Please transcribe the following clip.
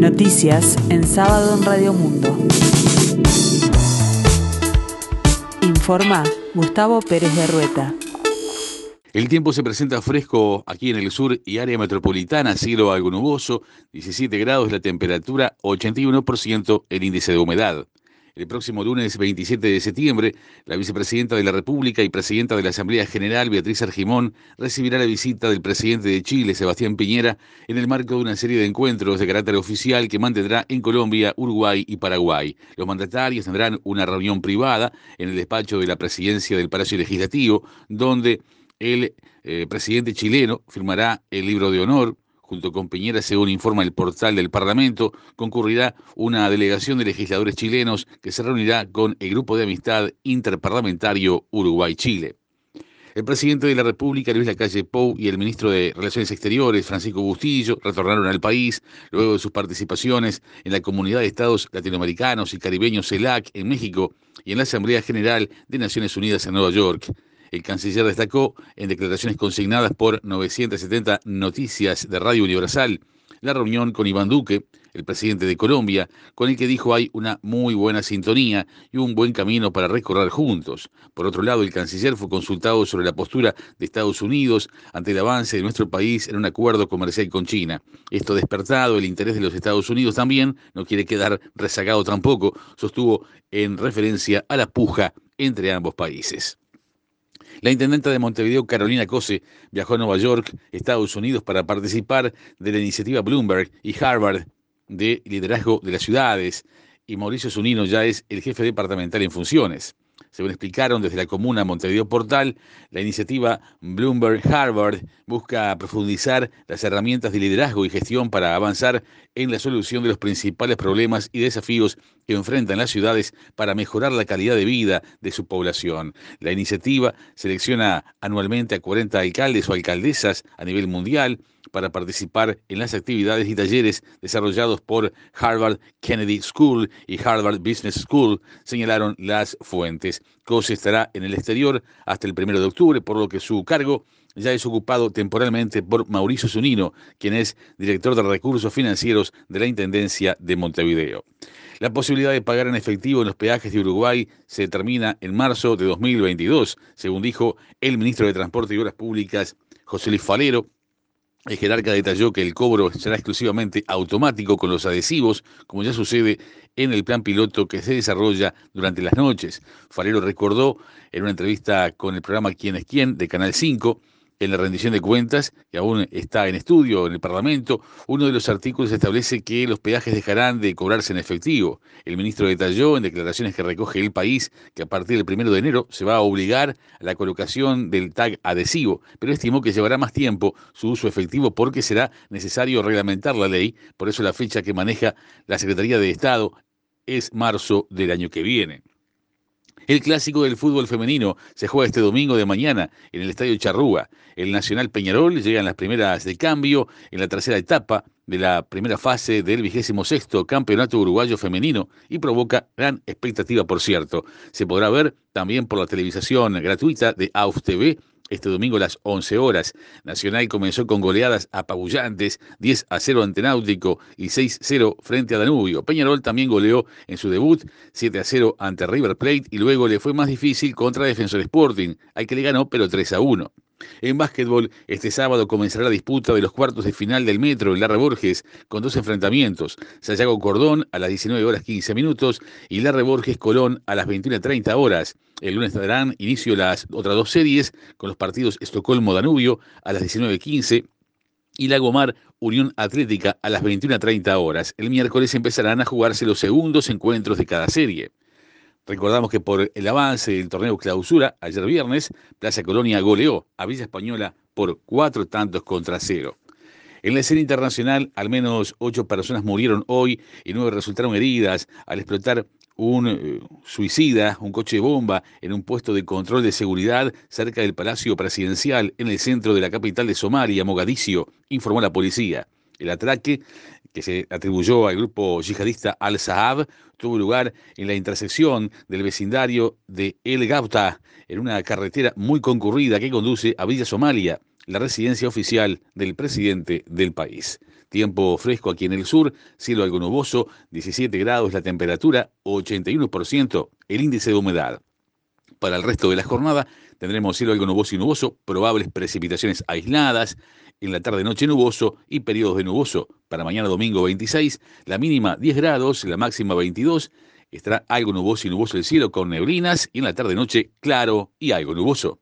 Noticias en sábado en Radio Mundo. Informa Gustavo Pérez de Rueta. El tiempo se presenta fresco aquí en el sur y área metropolitana, cielo algo nuboso, 17 grados la temperatura, 81% el índice de humedad. El próximo lunes 27 de septiembre, la vicepresidenta de la República y presidenta de la Asamblea General, Beatriz Argimón, recibirá la visita del presidente de Chile, Sebastián Piñera, en el marco de una serie de encuentros de carácter oficial que mantendrá en Colombia, Uruguay y Paraguay. Los mandatarios tendrán una reunión privada en el despacho de la presidencia del Palacio Legislativo, donde el eh, presidente chileno firmará el libro de honor. Junto con Piñera, según informa el portal del Parlamento, concurrirá una delegación de legisladores chilenos que se reunirá con el Grupo de Amistad Interparlamentario Uruguay-Chile. El presidente de la República, Luis Lacalle Pou, y el ministro de Relaciones Exteriores, Francisco Bustillo, retornaron al país luego de sus participaciones en la Comunidad de Estados Latinoamericanos y Caribeños CELAC en México y en la Asamblea General de Naciones Unidas en Nueva York. El canciller destacó en declaraciones consignadas por 970 Noticias de Radio Universal la reunión con Iván Duque, el presidente de Colombia, con el que dijo hay una muy buena sintonía y un buen camino para recorrer juntos. Por otro lado, el canciller fue consultado sobre la postura de Estados Unidos ante el avance de nuestro país en un acuerdo comercial con China. Esto despertado el interés de los Estados Unidos también, no quiere quedar rezagado tampoco, sostuvo en referencia a la puja entre ambos países. La intendenta de Montevideo, Carolina Cose, viajó a Nueva York, Estados Unidos, para participar de la iniciativa Bloomberg y Harvard de liderazgo de las ciudades, y Mauricio Zunino ya es el jefe departamental en funciones. Según explicaron desde la comuna Montevideo Portal, la iniciativa Bloomberg Harvard busca profundizar las herramientas de liderazgo y gestión para avanzar en la solución de los principales problemas y desafíos que enfrentan las ciudades para mejorar la calidad de vida de su población. La iniciativa selecciona anualmente a 40 alcaldes o alcaldesas a nivel mundial para participar en las actividades y talleres desarrollados por Harvard Kennedy School y Harvard Business School, señalaron las fuentes. Cose estará en el exterior hasta el 1 de octubre, por lo que su cargo ya es ocupado temporalmente por Mauricio Zunino, quien es director de recursos financieros de la Intendencia de Montevideo. La posibilidad de pagar en efectivo en los peajes de Uruguay se termina en marzo de 2022, según dijo el ministro de Transporte y Obras Públicas, José Luis Falero, el jerarca detalló que el cobro será exclusivamente automático con los adhesivos, como ya sucede en el plan piloto que se desarrolla durante las noches. Falero recordó en una entrevista con el programa Quién es quién de Canal 5 en la rendición de cuentas, que aún está en estudio en el Parlamento, uno de los artículos establece que los peajes dejarán de cobrarse en efectivo. El ministro detalló en declaraciones que recoge el país que a partir del primero de enero se va a obligar a la colocación del tag adhesivo, pero estimó que llevará más tiempo su uso efectivo porque será necesario reglamentar la ley, por eso la fecha que maneja la Secretaría de Estado es marzo del año que viene. El clásico del fútbol femenino se juega este domingo de mañana en el Estadio Charrúa. El Nacional Peñarol llega en las primeras de cambio en la tercera etapa de la primera fase del vigésimo sexto Campeonato Uruguayo Femenino y provoca gran expectativa, por cierto. Se podrá ver también por la televisación gratuita de AUF TV este domingo a las 11 horas. Nacional comenzó con goleadas apabullantes, 10 a 0 ante Náutico y 6-0 frente a Danubio. Peñarol también goleó en su debut 7 a 0 ante River Plate y luego le fue más difícil contra Defensor Sporting, al que le ganó pero 3 a 1. En básquetbol, este sábado comenzará la disputa de los cuartos de final del Metro en Larra Borges con dos enfrentamientos. Sayago Cordón a las 19 horas 15 minutos y Larra Borges Colón a las 21.30 horas. El lunes darán inicio las otras dos series con los partidos Estocolmo-Danubio a las 19.15 y Lagomar Unión Atlética a las 21.30 horas. El miércoles empezarán a jugarse los segundos encuentros de cada serie. Recordamos que por el avance del torneo clausura, ayer viernes, Plaza Colonia goleó a Villa Española por cuatro tantos contra cero. En la escena internacional, al menos ocho personas murieron hoy y nueve resultaron heridas al explotar un eh, suicida, un coche de bomba, en un puesto de control de seguridad cerca del Palacio Presidencial en el centro de la capital de Somalia, Mogadiscio, informó la policía. El atraque, que se atribuyó al grupo yihadista Al-Sahab, tuvo lugar en la intersección del vecindario de El Gauta, en una carretera muy concurrida que conduce a Villa Somalia. la residencia oficial del presidente del país. Tiempo fresco aquí en el sur, cielo algo nuboso, 17 grados la temperatura, 81% el índice de humedad. Para el resto de la jornada tendremos cielo algo nuboso y nuboso, probables precipitaciones aisladas, en la tarde-noche nuboso y periodos de nuboso. Para mañana domingo 26, la mínima 10 grados, la máxima 22. Estará algo nuboso y nuboso el cielo con neblinas y en la tarde-noche claro y algo nuboso.